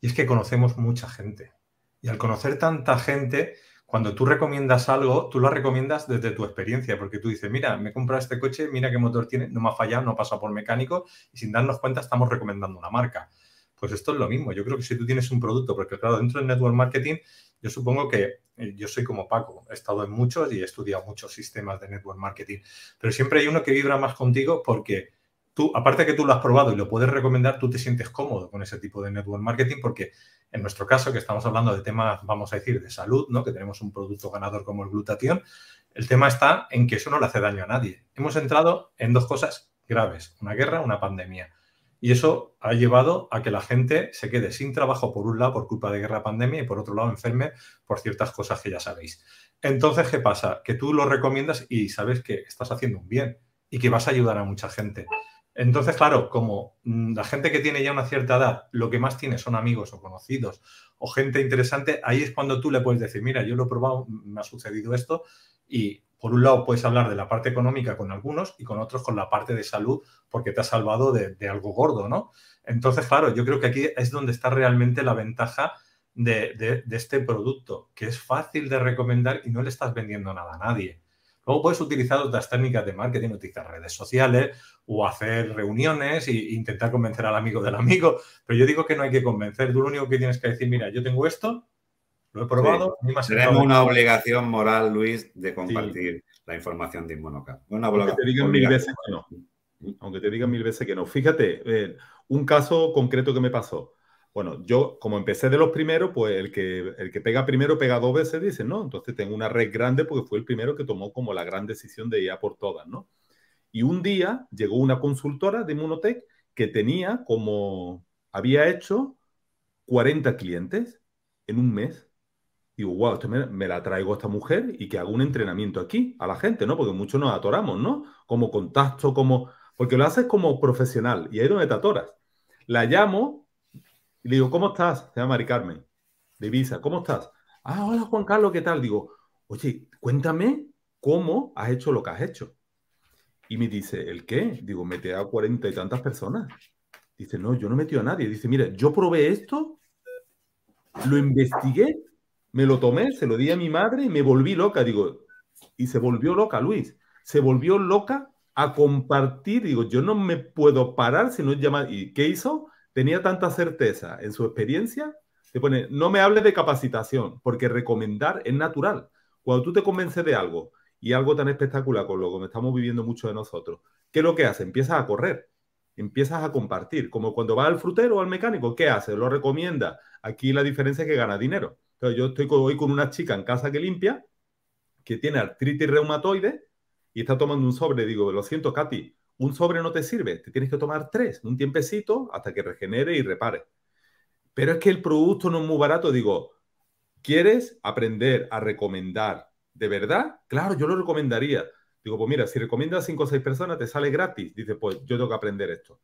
y es que conocemos mucha gente. Y al conocer tanta gente, cuando tú recomiendas algo, tú lo recomiendas desde tu experiencia, porque tú dices, mira, me he comprado este coche, mira qué motor tiene, no me ha fallado, no ha pasado por mecánico, y sin darnos cuenta estamos recomendando una marca. Pues esto es lo mismo. Yo creo que si tú tienes un producto, porque claro, dentro del network marketing, yo supongo que yo soy como Paco, he estado en muchos y he estudiado muchos sistemas de network marketing, pero siempre hay uno que vibra más contigo porque tú, aparte que tú lo has probado y lo puedes recomendar, tú te sientes cómodo con ese tipo de network marketing porque en nuestro caso, que estamos hablando de temas, vamos a decir, de salud, ¿no? que tenemos un producto ganador como el glutatión, el tema está en que eso no le hace daño a nadie. Hemos entrado en dos cosas graves, una guerra, una pandemia. Y eso ha llevado a que la gente se quede sin trabajo, por un lado, por culpa de guerra pandemia, y por otro lado, enferme por ciertas cosas que ya sabéis. Entonces, ¿qué pasa? Que tú lo recomiendas y sabes que estás haciendo un bien y que vas a ayudar a mucha gente. Entonces, claro, como mm, la gente que tiene ya una cierta edad, lo que más tiene son amigos o conocidos o gente interesante, ahí es cuando tú le puedes decir, mira, yo lo he probado, me ha sucedido esto y por un lado puedes hablar de la parte económica con algunos y con otros con la parte de salud porque te ha salvado de, algo gordo, ¿no? Entonces, claro, yo creo que aquí es donde está realmente la ventaja de, este producto, que es fácil de recomendar y no le estás vendiendo nada a nadie. Luego puedes utilizar otras técnicas de marketing, utilizar redes sociales o hacer reuniones e intentar convencer al amigo del amigo. Pero yo digo que no hay que convencer. Tú lo único que tienes que decir, mira, yo tengo esto, lo he probado. Tenemos una obligación moral, Luis, de compartir la información de Inmunocal. Aunque te digan mil veces que no. Aunque te digan mil veces que no. Fíjate, eh, un caso concreto que me pasó. Bueno, yo como empecé de los primeros, pues el que, el que pega primero pega dos veces, dice, ¿no? Entonces tengo una red grande porque fue el primero que tomó como la gran decisión de ir a por todas, ¿no? Y un día llegó una consultora de Inmunotech que tenía como, había hecho 40 clientes en un mes digo, wow, me, la traigo a esta mujer y que haga un entrenamiento aquí a la gente, ¿no? Porque muchos nos atoramos, ¿no? Como contacto, como... Porque lo haces como profesional y ahí es donde te atoras. La llamo y le digo, ¿cómo estás? Se llama Mari Carmen, de Visa, ¿cómo estás? Ah, hola Juan Carlos, ¿qué tal? Digo, oye, cuéntame cómo has hecho lo que has hecho. Y me dice, ¿el qué? Digo, mete a cuarenta y tantas personas. Dice, no, yo no metí a nadie. Dice, mira, yo probé esto, lo investigué me lo tomé, se lo di a mi madre y me volví loca, digo, y se volvió loca, Luis, se volvió loca a compartir, digo, yo no me puedo parar si no llama, ¿y qué hizo? Tenía tanta certeza en su experiencia, te pone, no me hable de capacitación, porque recomendar es natural. Cuando tú te convences de algo y algo tan espectacular con lo que estamos viviendo muchos de nosotros, ¿qué es lo que hace? Empiezas a correr, empiezas a compartir, como cuando vas al frutero o al mecánico, ¿qué hace? Lo recomienda. Aquí la diferencia es que gana dinero yo estoy hoy con una chica en casa que limpia, que tiene artritis reumatoide y está tomando un sobre. Digo, lo siento, Katy, un sobre no te sirve, te tienes que tomar tres, un tiempecito hasta que regenere y repare. Pero es que el producto no es muy barato. Digo, ¿quieres aprender a recomendar de verdad? Claro, yo lo recomendaría. Digo, pues mira, si recomiendas a cinco o seis personas, te sale gratis. Dice, pues yo tengo que aprender esto.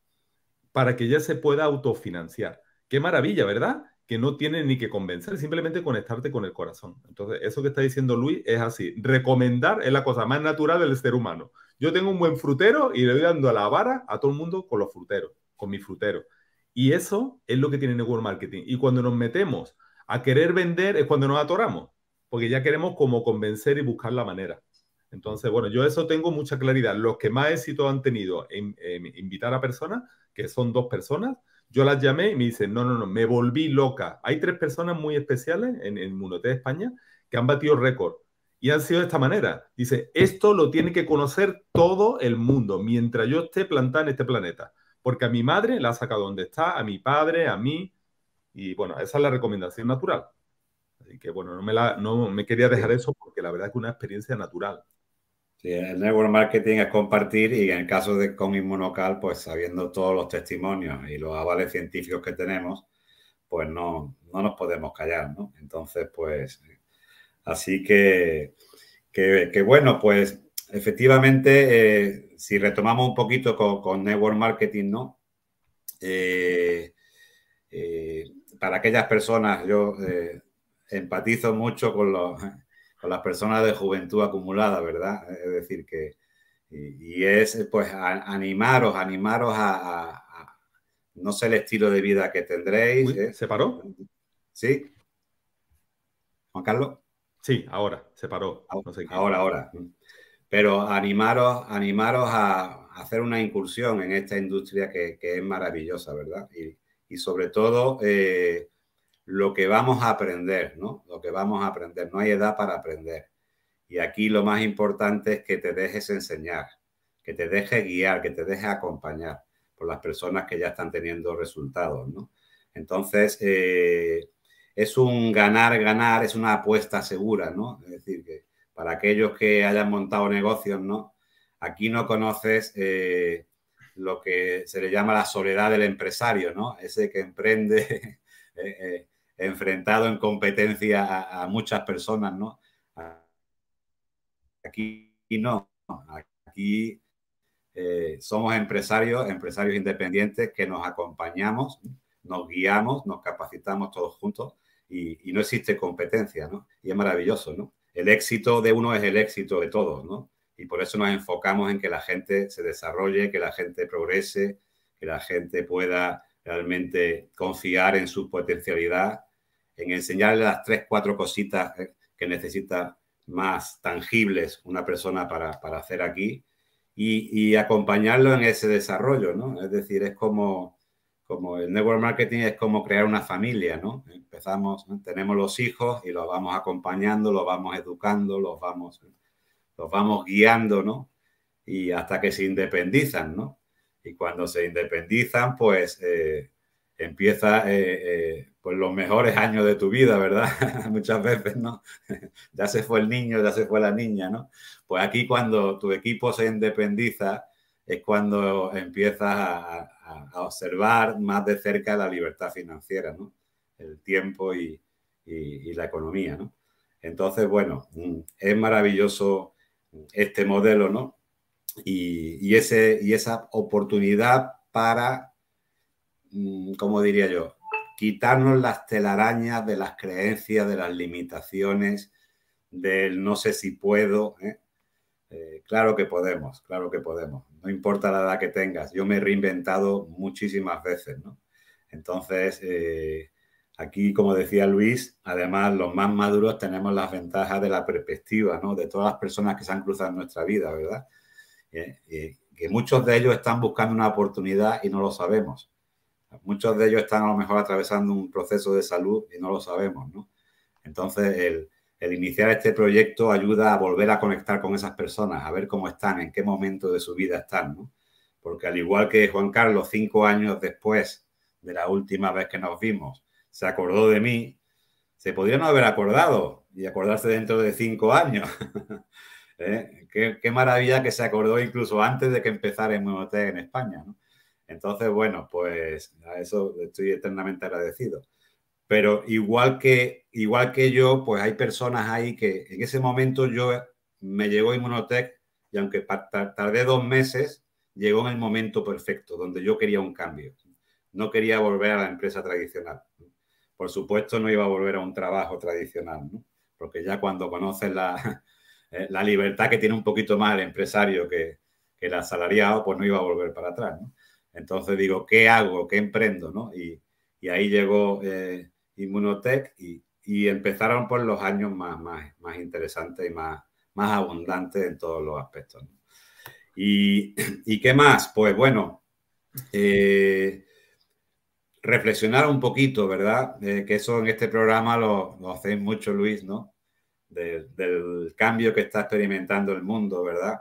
Para que ya se pueda autofinanciar. Qué maravilla, ¿verdad? Que no tiene ni que convencer, simplemente conectarte con el corazón. Entonces, eso que está diciendo Luis es así. Recomendar es la cosa más natural del ser humano. Yo tengo un buen frutero y le doy dando a la vara a todo el mundo con los fruteros, con mi frutero. Y eso es lo que tiene Network Marketing. Y cuando nos metemos a querer vender es cuando nos atoramos, porque ya queremos como convencer y buscar la manera. Entonces, bueno, yo eso tengo mucha claridad. Los que más éxito han tenido en invitar a personas, que son dos personas, yo las llamé y me dicen, no, no, no, me volví loca. Hay tres personas muy especiales en, el Munote de España que han batido récord y han sido de esta manera. Dice, esto lo tiene que conocer todo el mundo mientras yo esté plantada en este planeta. Porque a mi madre la ha sacado donde está, a mi padre, a mí. Y bueno, esa es la recomendación natural. Así que bueno, no me, la, no me quería dejar eso porque la verdad es que una experiencia natural. Sí, el network marketing es compartir y en el caso de con Inmunocal, pues sabiendo todos los testimonios y los avales científicos que tenemos, pues no, no nos podemos callar, ¿no? Entonces, pues, así que, que, bueno, pues efectivamente, eh, si retomamos un poquito con, Network Marketing, ¿no? Eh, eh, para aquellas personas, yo empatizo mucho con, los, con las personas de juventud acumulada, ¿verdad? Es decir, que, y, es pues animaros, animaros a, no sé el estilo de vida que tendréis. ¿eh? ¿Se paró? Sí. Juan Carlos. Sí, ahora, se paró. ahora, ahora. Pero animaros, animaros a hacer una incursión en esta industria que, es maravillosa, ¿verdad? Y, sobre todo eh, lo que vamos a aprender, ¿no? Lo que vamos a aprender. No hay edad para aprender. Y aquí lo más importante es que te dejes enseñar, que te dejes guiar, que te dejes acompañar por las personas que ya están teniendo resultados, ¿no? Entonces, eh, es un ganar-ganar, es una apuesta segura, ¿no? Es decir, que para aquellos que hayan montado negocios, ¿no? Aquí no conoces eh, lo que se le llama la soledad del empresario, ¿no? Ese que emprende eh, enfrentado en competencia a, muchas personas, ¿no? Aquí no, aquí eh, somos empresarios, empresarios independientes que nos acompañamos, nos guiamos, nos capacitamos todos juntos y, no existe competencia, ¿no? Y es maravilloso, ¿no? El éxito de uno es el éxito de todos, ¿no? Y por eso nos enfocamos en que la gente se desarrolle, que la gente progrese, que la gente pueda realmente confiar en su potencialidad, en enseñarle las tres, cuatro cositas que necesita más tangibles una persona para, para hacer aquí y, acompañarlo en ese desarrollo, ¿no? Es decir, es como, como el network marketing es como crear una familia, ¿no? Empezamos, tenemos los hijos y los vamos acompañando, los vamos educando, los vamos, los vamos guiando, ¿no? Y hasta que se independizan, ¿no? Y cuando se independizan, pues eh, empieza eh, eh, pues los mejores años de tu vida, ¿verdad? Muchas veces, ¿no? ya se fue el niño, ya se fue la niña, ¿no? Pues aquí cuando tu equipo se independiza es cuando empiezas a, observar más de cerca la libertad financiera, ¿no? El tiempo y, la economía, ¿no? Entonces, bueno, mm, es maravilloso este modelo, ¿no? Y, ese, y esa oportunidad para, mm, ¿cómo diría yo? Quitarnos las telarañas de las creencias, de las limitaciones, del no sé si puedo. ¿eh? Eh, claro que podemos, claro que podemos. No importa la edad que tengas. Yo me he reinventado muchísimas veces. Entonces, eh, aquí, como decía Luis, además los más maduros tenemos las ventajas de la perspectiva, ¿no? De todas las personas que se han cruzado en nuestra vida, ¿verdad? que muchos de ellos están buscando una oportunidad y no lo sabemos. Muchos de ellos están a lo mejor atravesando un proceso de salud y no lo sabemos, ¿no? Entonces, el, iniciar este proyecto ayuda a volver a conectar con esas personas, a ver cómo están, en qué momento de su vida están, ¿no? Porque al igual que Juan Carlos, cinco años después de la última vez que nos vimos, se acordó de mí, se podría no haber acordado y acordarse dentro de cinco años. ¿Eh? qué, maravilla que se acordó incluso antes de que empezara en en España. ¿no? Entonces, bueno, pues a eso estoy eternamente agradecido. Pero igual que, igual que yo, pues hay personas ahí que en ese momento yo me llegó Inmunotech y aunque tardé dos meses, llegó en el momento perfecto, donde yo quería un cambio. No quería volver a la empresa tradicional. Por supuesto, no iba a volver a un trabajo tradicional, ¿no? porque ya cuando conoces la, la libertad que tiene un poquito más el empresario que, que el asalariado, pues no iba a volver para atrás. Entonces digo, ¿qué hago? ¿Qué emprendo? ¿no? Y, ahí llegó eh, Inmunotech y, empezaron por los años más, más, más interesantes y más, más abundantes en todos los aspectos. Y, qué más? Pues bueno, eh, reflexionar un poquito, ¿verdad? Eh, que eso en este programa lo, lo hacéis mucho, Luis, ¿no? del cambio que está experimentando el mundo, ¿verdad?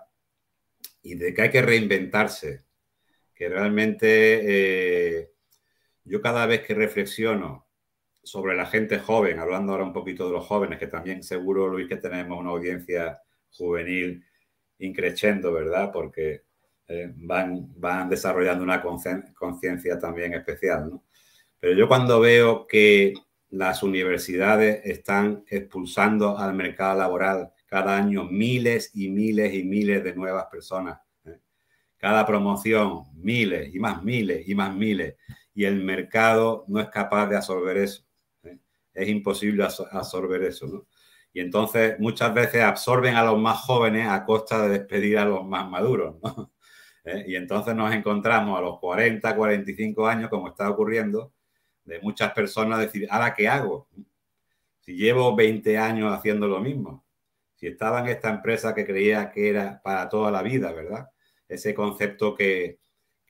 Y de que hay que reinventarse, que realmente eh, yo cada vez que reflexiono sobre la gente joven, hablando ahora un poquito de los jóvenes, que también seguro, Luis, que tenemos una audiencia juvenil increciendo, ¿verdad? Porque eh, van, van desarrollando una conciencia también especial, ¿no? Pero yo cuando veo que las universidades están expulsando al mercado laboral cada año miles y miles y miles de nuevas personas. Cada promoción, miles y más miles y más miles. Y el mercado no es capaz de absorber eso. ¿eh? Es imposible absorber eso. ¿no? Y entonces muchas veces absorben a los más jóvenes a costa de despedir a los más maduros. ¿no? ¿Eh? Y entonces nos encontramos a los 40, 45 años, como está ocurriendo, de muchas personas decir, ¿ahora qué hago? Si llevo 20 años haciendo lo mismo, si estaba en esta empresa que creía que era para toda la vida, ¿verdad? Ese concepto que,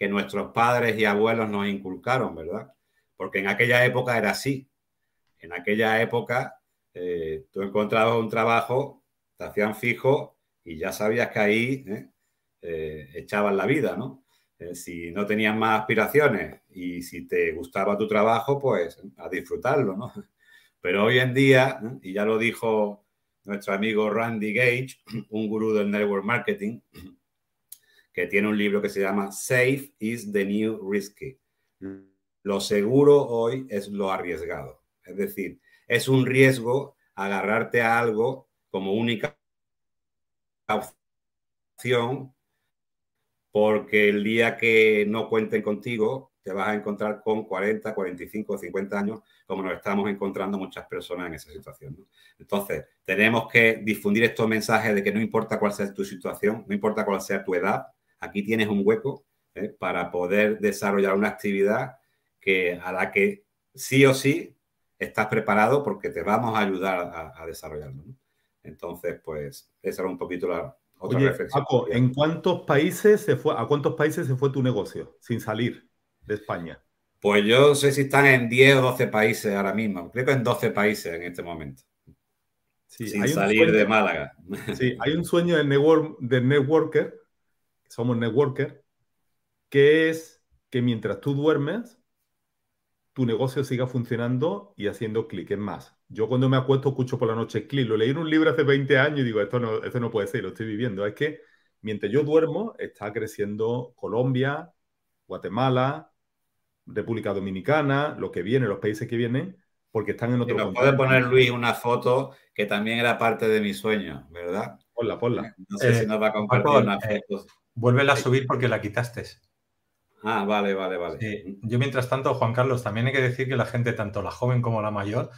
nuestros padres y abuelos nos inculcaron, ¿verdad? Porque en aquella época era así. En aquella época eh, tú encontrabas un trabajo, te hacían fijo y ya sabías que ahí ¿eh? Eh, echaban la vida, ¿no? si no tenías más aspiraciones y si te gustaba tu trabajo, pues a disfrutarlo, ¿no? Pero hoy en día, y ya lo dijo nuestro amigo Randy Gage, un gurú del network marketing, que tiene un libro que se llama Safe is the New Risky. Lo seguro hoy es lo arriesgado. Es decir, es un riesgo agarrarte a algo como única opción porque el día que no cuenten contigo te vas a encontrar con 40, 45, 50 años, como nos estamos encontrando muchas personas en esa situación. Entonces, tenemos que difundir estos mensajes de que no importa cuál sea tu situación, no importa cuál sea tu edad, aquí tienes un hueco ¿eh? para poder desarrollar una actividad que, a la que sí o sí estás preparado porque te vamos a ayudar a, desarrollarlo. Entonces, pues, esa era un poquito la, otra reflexión. ¿en cuántos países se fue, a cuántos países se fue tu negocio sin salir? de España? Pues yo sé si están en 10 o 12 países ahora mismo. Creo que en 12 países en este momento. sin salir de Málaga. Sí, hay un sueño del, network, networker, somos networker, que es que mientras tú duermes, tu negocio siga funcionando y haciendo clic. Es más, yo cuando me acuesto escucho por la noche clic. Lo leí en un libro hace 20 años y digo, esto no, esto no puede ser, lo estoy viviendo. Es que mientras yo duermo, está creciendo Colombia, Guatemala, República Dominicana, lo que viene, los países que vienen, porque están en otro Nos puede poner Luis una foto que también era parte de mi sueño, ¿verdad? Ponla, ponla. No sé si nos va a compartir una eh, foto. Vuélvela a subir porque la quitaste. Ah, vale, vale, vale. Yo, mientras tanto, Juan Carlos, también hay que decir que la gente, tanto la joven como la mayor,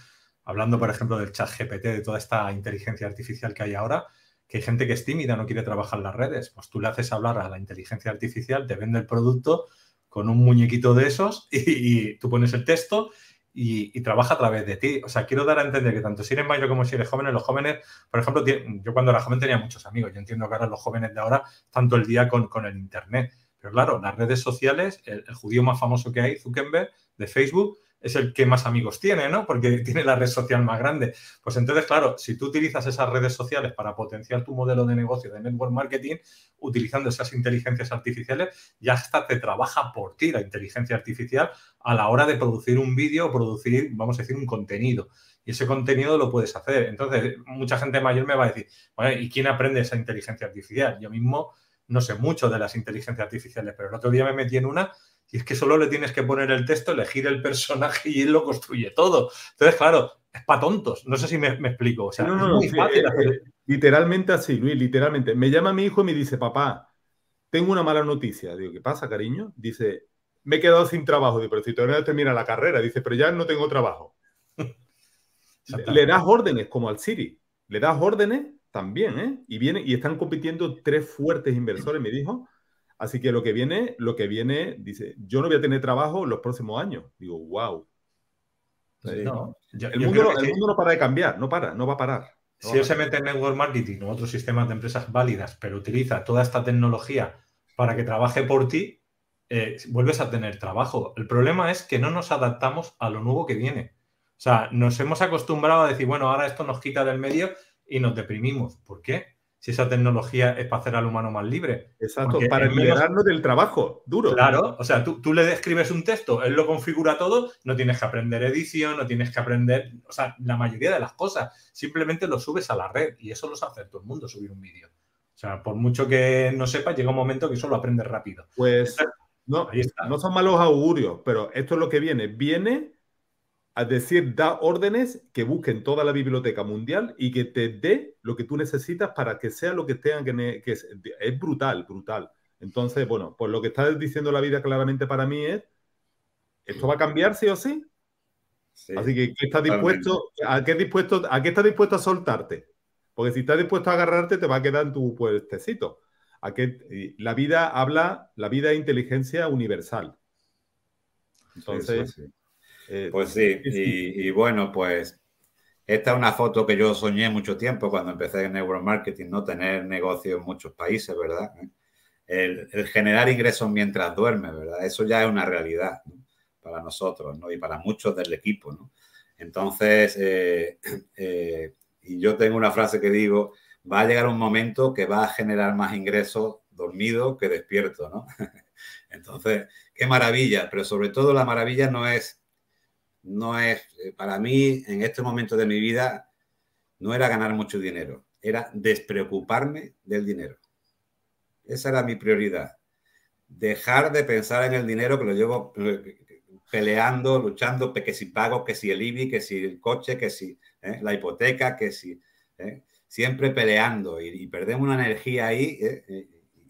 hablando, por ejemplo, del chat GPT, de toda esta inteligencia artificial que hay ahora, que hay gente que es tímida, no quiere trabajar las redes, pues tú le haces hablar a la inteligencia artificial, te vende el producto con un muñequito de esos y, tú pones el texto y, trabaja a través de ti. O sea, quiero dar a entender que tanto si eres mayor como si eres joven, los jóvenes, por ejemplo, yo cuando era joven tenía muchos amigos. Yo entiendo que ahora los jóvenes de ahora, tanto el día con, con el Internet. Pero claro, las redes sociales, el, el, judío más famoso que hay, Zuckerberg, de Facebook, es el que más amigos tiene, ¿no? Porque tiene la red social más grande. Pues entonces, claro, si tú utilizas esas redes sociales para potenciar tu modelo de negocio de network marketing, utilizando esas inteligencias artificiales, ya hasta te trabaja por ti la inteligencia artificial a la hora de producir un vídeo o producir, vamos a decir, un contenido. Y ese contenido lo puedes hacer. Entonces, mucha gente mayor me va a decir, ¿y quién aprende esa inteligencia artificial? Yo mismo no sé mucho de las inteligencias artificiales, pero el otro día me metí en una y es que solo le tienes que poner el texto, elegir el personaje y él lo construye todo. Entonces, claro, es para tontos. No sé si me, explico. O sea, es muy fácil hacer... Eh, literalmente así, Luis, literalmente. Me llama mi hijo y me dice, papá, tengo una mala noticia. Digo, ¿qué pasa, cariño? Dice, me he quedado sin trabajo. Digo, pero si todavía no termina la carrera. Dice, pero ya no tengo trabajo. le, das órdenes como al Siri. Le das órdenes también, ¿eh? Y viene, y están compitiendo tres fuertes inversores, me dijo, Así que lo que viene, lo que viene, dice, yo no voy a tener trabajo los próximos años. Digo, wow. el, mundo, no para de cambiar, no para, no va a parar. si él se mete en network marketing o otros sistemas de empresas válidas, pero utiliza toda esta tecnología para que trabaje por ti, eh, vuelves a tener trabajo. El problema es que no nos adaptamos a lo nuevo que viene. O sea, nos hemos acostumbrado a decir, bueno, ahora esto nos quita del medio y nos deprimimos. ¿Por qué? Si esa tecnología es para hacer al humano más libre. Exacto, para liberarnos del trabajo duro. Claro, o sea, tú, le describes un texto, él lo configura todo, no tienes que aprender edición, no tienes que aprender, o sea, la mayoría de las cosas, simplemente lo subes a la red y eso lo sabe todo el mundo, subir un vídeo. O sea, por mucho que no sepa, llega un momento que eso lo aprendes rápido. Pues No, no son malos augurios, pero esto es lo que viene. Viene a decir, da órdenes que busquen toda la biblioteca mundial y que te dé lo que tú necesitas para que sea lo que tengan que... que es, es, brutal, brutal. Entonces, bueno, pues lo que está diciendo la vida claramente para mí es, ¿esto va a cambiar sí o sí? Así que, ¿qué estás dispuesto, a, qué dispuesto, ¿a qué estás dispuesto a soltarte? Porque si estás dispuesto a agarrarte, te va a quedar en tu puestecito. ¿A qué, la vida habla, la vida es inteligencia universal. Entonces... Eh, pues sí, y, bueno, pues esta es una foto que yo soñé mucho tiempo cuando empecé en neuromarketing, ¿no? Tener negocio en muchos países, ¿verdad? El, generar ingresos mientras duerme, ¿verdad? Eso ya es una realidad para nosotros, ¿no? Y para muchos del equipo, ¿no? Entonces, eh, eh, y yo tengo una frase que digo, va a llegar un momento que va a generar más ingresos dormido que despierto, ¿no? Entonces, qué maravilla, pero sobre todo la maravilla no es no es, eh, para mí, en este momento de mi vida, no era ganar mucho dinero, era despreocuparme del dinero. Esa era mi prioridad. Dejar de pensar en el dinero que lo llevo eh, peleando, luchando, que si pago, que si el IBI, que si el coche, que si eh, la hipoteca, que si... siempre peleando y, perdemos una energía ahí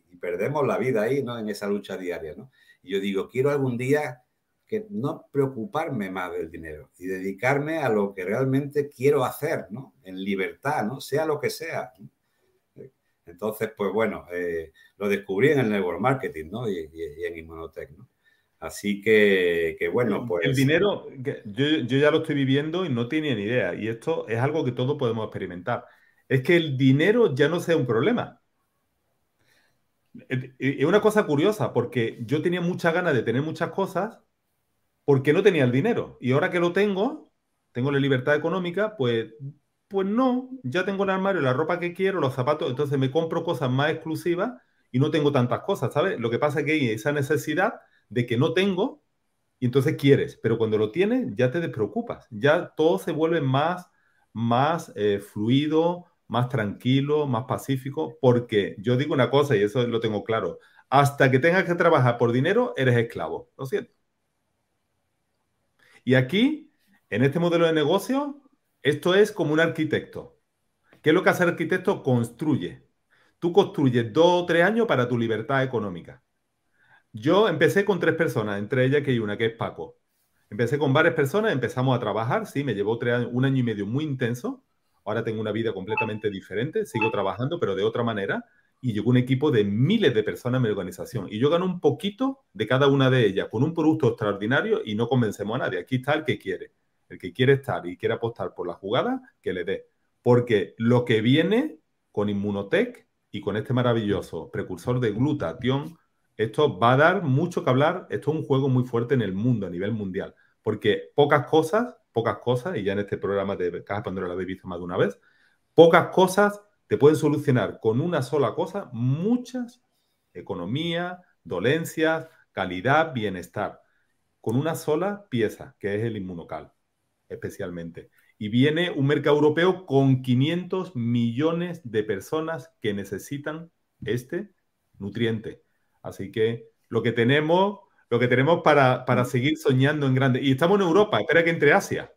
y perdemos la vida ahí, ¿no? En esa lucha diaria, ¿no? Y yo digo, quiero algún día que no preocuparme más del dinero y dedicarme a lo que realmente quiero hacer, ¿no? En libertad, ¿no? Sea lo que sea. Entonces, pues bueno, eh, lo descubrí en el network marketing, ¿no? Y, en Inmunotech, ¿no? Así que, bueno, pues... El dinero, yo, yo, ya lo estoy viviendo y no tenía ni idea. Y esto es algo que todos podemos experimentar. Es que el dinero ya no sea un problema. Es una cosa curiosa, porque yo tenía mucha ganas de tener muchas cosas, porque no tenía el dinero. Y ahora que lo tengo, tengo la libertad económica, pues, pues no, ya tengo el armario, la ropa que quiero, los zapatos, entonces me compro cosas más exclusivas y no tengo tantas cosas, ¿sabes? Lo que pasa es que hay esa necesidad de que no tengo y entonces quieres, pero cuando lo tienes ya te despreocupas, ya todo se vuelve más, más eh, fluido, más tranquilo, más pacífico, porque yo digo una cosa y eso lo tengo claro, hasta que tengas que trabajar por dinero, eres esclavo, lo siento. Y aquí, en este modelo de negocio, esto es como un arquitecto. ¿Qué es lo que hace el arquitecto? Construye. Tú construyes dos o tres años para tu libertad económica. Yo empecé con tres personas, entre ellas que hay una, que es Paco. Empecé con varias personas, empezamos a trabajar, sí, me llevó un año y medio muy intenso. Ahora tengo una vida completamente diferente, sigo trabajando, pero de otra manera y llegó un equipo de miles de personas en mi organización. Y yo gano un poquito de cada una de ellas con un producto extraordinario y no convencemos a nadie. Aquí está el que quiere. El que quiere estar y quiere apostar por la jugada, que le dé. Porque lo que viene con Inmunotech y con este maravilloso precursor de glutatión, esto va a dar mucho que hablar. Esto es un juego muy fuerte en el mundo, a nivel mundial. Porque pocas cosas, pocas cosas, y ya en este programa de Caja Pandora lo habéis visto más de una vez, pocas cosas te pueden solucionar con una sola cosa muchas, economía, dolencias, calidad, bienestar, con una sola pieza, que es el inmunocal, especialmente. Y viene un mercado europeo con 500 millones de personas que necesitan este nutriente. Así que lo que tenemos, lo que tenemos para, para seguir soñando en grande. Y estamos en Europa, espera que entre Asia.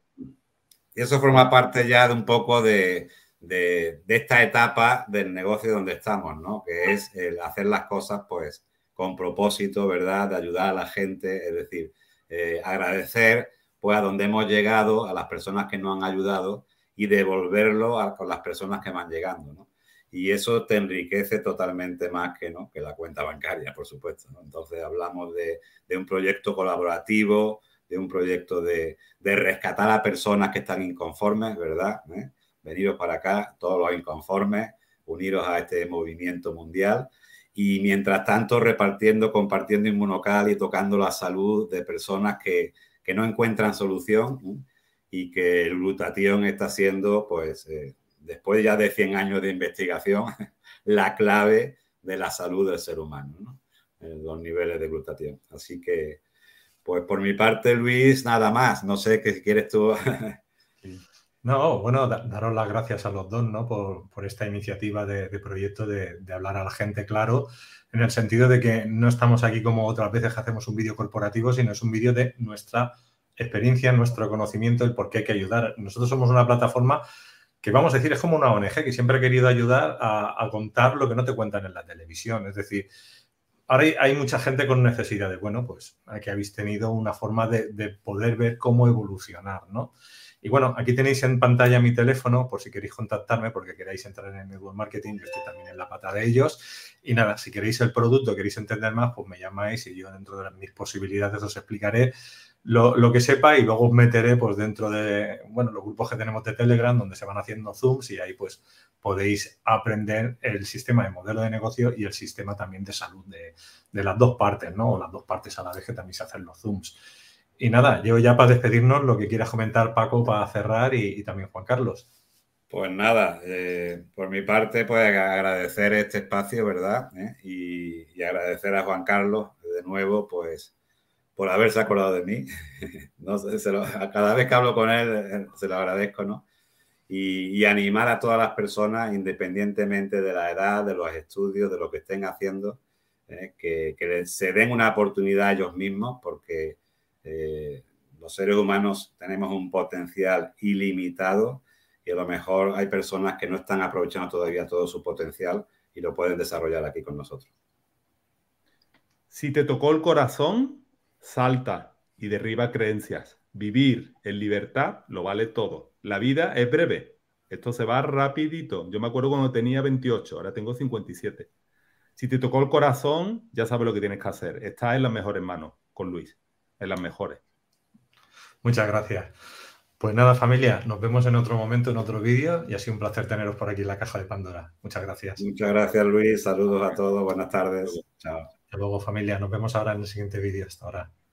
Y eso forma parte ya de un poco de, de, esta etapa del negocio donde estamos, ¿no? Que es el hacer las cosas, pues, con propósito, ¿verdad? De ayudar a la gente, es decir, eh, agradecer, pues, a donde hemos llegado, a las personas que nos han ayudado y devolverlo a, con las personas que van llegando, ¿no? Y eso te enriquece totalmente más que, ¿no? que la cuenta bancaria, por supuesto. Entonces hablamos de, un proyecto colaborativo, de un proyecto de, de, rescatar a personas que están inconformes, ¿verdad? ¿Eh? Veniros para acá, todos los inconformes, uniros a este movimiento mundial y mientras tanto repartiendo, compartiendo inmunocal y tocando la salud de personas que, que no encuentran solución y que el glutatión está siendo, pues, eh, después ya de 100 años de investigación, la clave de la salud del ser humano, ¿no? los niveles de glutatión. Así que, pues por mi parte, Luis, nada más. No sé qué quieres tú No, bueno, daros las gracias a los dos, ¿no? Por, esta iniciativa de, proyecto de, hablar a la gente claro, en el sentido de que no estamos aquí como otras veces que hacemos un vídeo corporativo, sino es un vídeo de nuestra experiencia, nuestro conocimiento, el por qué hay que ayudar. Nosotros somos una plataforma que vamos a decir es como una ONG que siempre ha querido ayudar a, contar lo que no te cuentan en la televisión. Es decir, ahora hay, mucha gente con necesidad de, bueno, pues aquí habéis tenido una forma de, de poder ver cómo evolucionar, ¿no? Y bueno, aquí tenéis en pantalla mi teléfono por si queréis contactarme porque queráis entrar en el Network Marketing, yo estoy también en la pata de ellos. Y nada, si queréis el producto, queréis entender más, pues me llamáis y yo dentro de mis posibilidades os explicaré lo, que sepa y luego os meteré pues dentro de, bueno, los grupos que tenemos de Telegram donde se van haciendo Zooms y ahí pues podéis aprender el sistema de modelo de negocio y el sistema también de salud de, de las dos partes, ¿no? O las dos partes a la vez que también se hacen los Zooms. Y nada, yo ya para despedirnos, lo que quieras comentar, Paco, para cerrar y, también Juan Carlos. Pues nada, eh, por mi parte, pues agradecer este espacio, ¿verdad? ¿Eh? Y, agradecer a Juan Carlos de nuevo, pues, por haberse acordado de mí. no sé, cada vez que hablo con él, eh, se lo agradezco, ¿no? Y, animar a todas las personas, independientemente de la edad, de los estudios, de lo que estén haciendo, que, que se den una oportunidad a ellos mismos, porque eh, los seres humanos tenemos un potencial ilimitado y a lo mejor hay personas que no están aprovechando todavía todo su potencial y lo pueden desarrollar aquí con nosotros. Si te tocó el corazón, salta y derriba creencias. Vivir en libertad lo vale todo. La vida es breve. Esto se va rapidito. Yo me acuerdo cuando tenía 28, ahora tengo 57. Si te tocó el corazón, ya sabes lo que tienes que hacer. Estás en las mejores manos con Luis en las mejores. Muchas gracias. Pues nada, familia, nos vemos en otro momento, en otro vídeo y ha sido un placer teneros por aquí en la caja de Pandora. Muchas gracias. Muchas gracias, Luis. Saludos a todos. Buenas tardes. Chao. Hasta luego, familia. Nos vemos ahora en el siguiente vídeo. Hasta ahora.